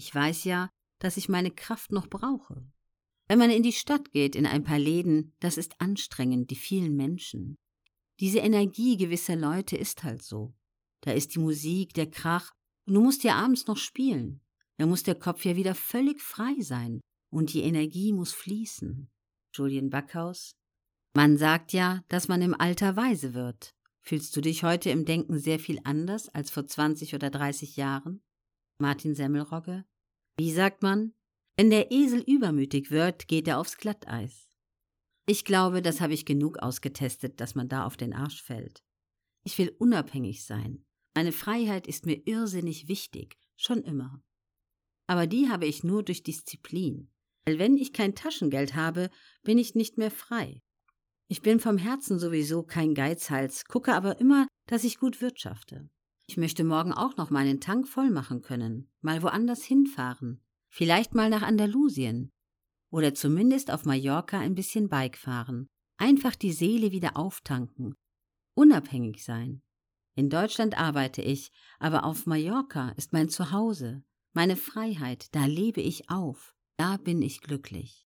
Ich weiß ja, dass ich meine Kraft noch brauche. Wenn man in die Stadt geht, in ein paar Läden, das ist anstrengend, die vielen Menschen. Diese Energie gewisser Leute ist halt so. Da ist die Musik, der Krach, und du musst ja abends noch spielen. Da muss der Kopf ja wieder völlig frei sein und die Energie muss fließen. Julian Backhaus. Man sagt ja, dass man im Alter weise wird. Fühlst du dich heute im Denken sehr viel anders als vor 20 oder 30 Jahren? Martin Semmelrogge. Wie sagt man? Wenn der Esel übermütig wird, geht er aufs Glatteis. Ich glaube, das habe ich genug ausgetestet, dass man da auf den Arsch fällt. Ich will unabhängig sein. Meine Freiheit ist mir irrsinnig wichtig, schon immer. Aber die habe ich nur durch Disziplin. Weil wenn ich kein Taschengeld habe, bin ich nicht mehr frei. Ich bin vom Herzen sowieso kein Geizhals, gucke aber immer, dass ich gut wirtschafte. Ich möchte morgen auch noch meinen Tank voll machen können, mal woanders hinfahren, vielleicht mal nach Andalusien oder zumindest auf Mallorca ein bisschen Bike fahren, einfach die Seele wieder auftanken, unabhängig sein. In Deutschland arbeite ich, aber auf Mallorca ist mein Zuhause, meine Freiheit, da lebe ich auf, da bin ich glücklich.